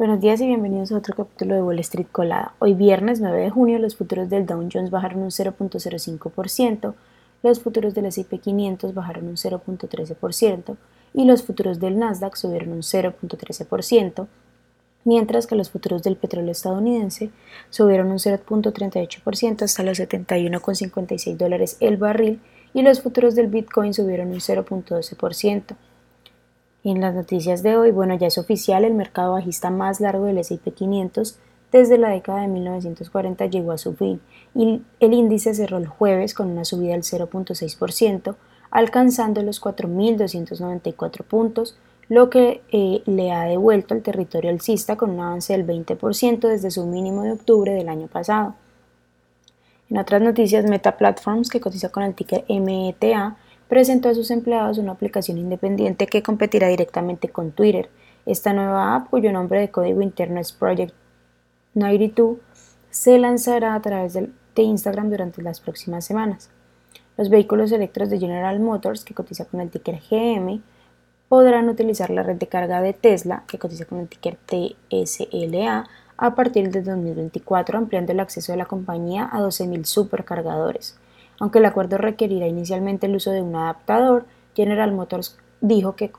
Buenos días y bienvenidos a otro capítulo de Wall Street Colada. Hoy viernes 9 de junio los futuros del Dow Jones bajaron un 0.05%, los futuros del S&P 500 bajaron un 0.13% y los futuros del Nasdaq subieron un 0.13%, mientras que los futuros del petróleo estadounidense subieron un 0.38% hasta los 71,56 dólares el barril y los futuros del Bitcoin subieron un 0.12%. En las noticias de hoy, bueno, ya es oficial, el mercado bajista más largo del S&P 500 desde la década de 1940 llegó a su fin y el índice cerró el jueves con una subida del 0.6%, alcanzando los 4.294 puntos, lo que eh, le ha devuelto al territorio alcista con un avance del 20% desde su mínimo de octubre del año pasado. En otras noticias, Meta Platforms, que cotiza con el ticker META, presentó a sus empleados una aplicación independiente que competirá directamente con Twitter. Esta nueva app, cuyo nombre de código interno es Project 92, se lanzará a través de, Instagram durante las próximas semanas. Los vehículos eléctricos de General Motors, que cotiza con el ticker GM, podrán utilizar la red de carga de Tesla, que cotiza con el ticker TSLA, a partir de 2024, ampliando el acceso de la compañía a 12.000 supercargadores. Aunque el acuerdo requerirá inicialmente el uso de un adaptador, General Motors dijo que,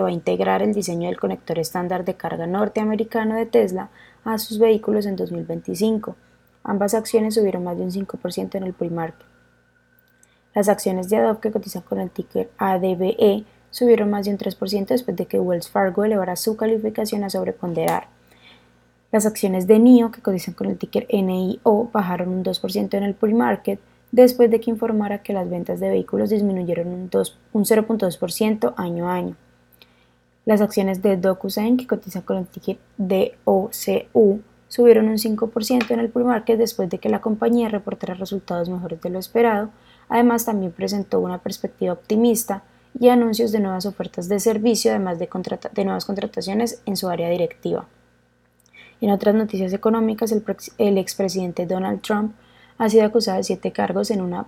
va a integrar el diseño del conector estándar de carga norteamericano de Tesla a sus vehículos en 2025. Ambas acciones subieron más de un 5% en el pre-market. Las acciones de Adobe que cotizan con el ticker ADBE subieron más de un 3% después de que Wells Fargo elevara su calificación a sobreponderar. Las acciones de NIO que cotizan con el ticker NIO bajaron un 2% en el pre-market después de que informara que las ventas de vehículos disminuyeron un, 0.2% año a año. Las acciones de DocuSign, que cotizan con el ticket DOCU, subieron un 5% en el pre-market después de que la compañía reportara resultados mejores de lo esperado. Además, también presentó una perspectiva optimista y anuncios de nuevas ofertas de servicio, además de, de nuevas contrataciones en su área directiva. En otras noticias económicas, el, el expresidente Donald Trump ha sido acusada de siete cargos en una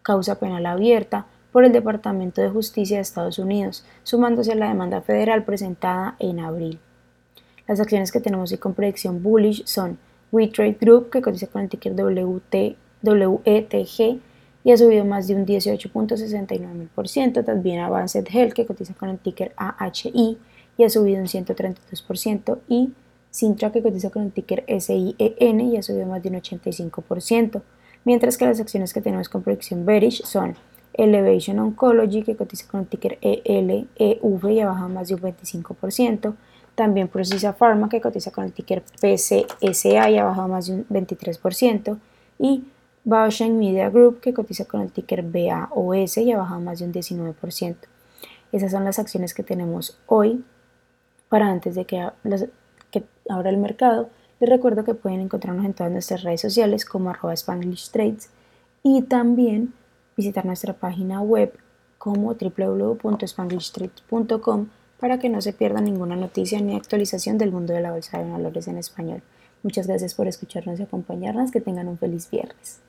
causa penal abierta por el Departamento de Justicia de Estados Unidos, sumándose a la demanda federal presentada en abril. Las acciones que tenemos hoy con predicción bullish son WeTrade Group, que cotiza con el ticker WT, WETG y ha subido más de un 18.69%. También Avanced Health, que cotiza con el ticker AHI y ha subido un 132%. Y Sintra, que cotiza con el ticker SIEN y ha subido más de un 85% mientras que las acciones que tenemos con proyección bearish son Elevation Oncology, que cotiza con el ticker ELEV y ha bajado más de un 25%, también Precisa Pharma, que cotiza con el ticker PCSA y ha bajado más de un 23%, y Baosheng Media Group, que cotiza con el ticker BAOS y ha bajado más de un 19%. Esas son las acciones que tenemos hoy para antes de que, que abra el mercado. Les recuerdo que pueden encontrarnos en todas nuestras redes sociales como arroba Spanglish Trades y también visitar nuestra página web como www.spanglishtrades.com para que no se pierda ninguna noticia ni actualización del mundo de la bolsa de valores en español. Muchas gracias por escucharnos y acompañarnos. Que tengan un feliz viernes.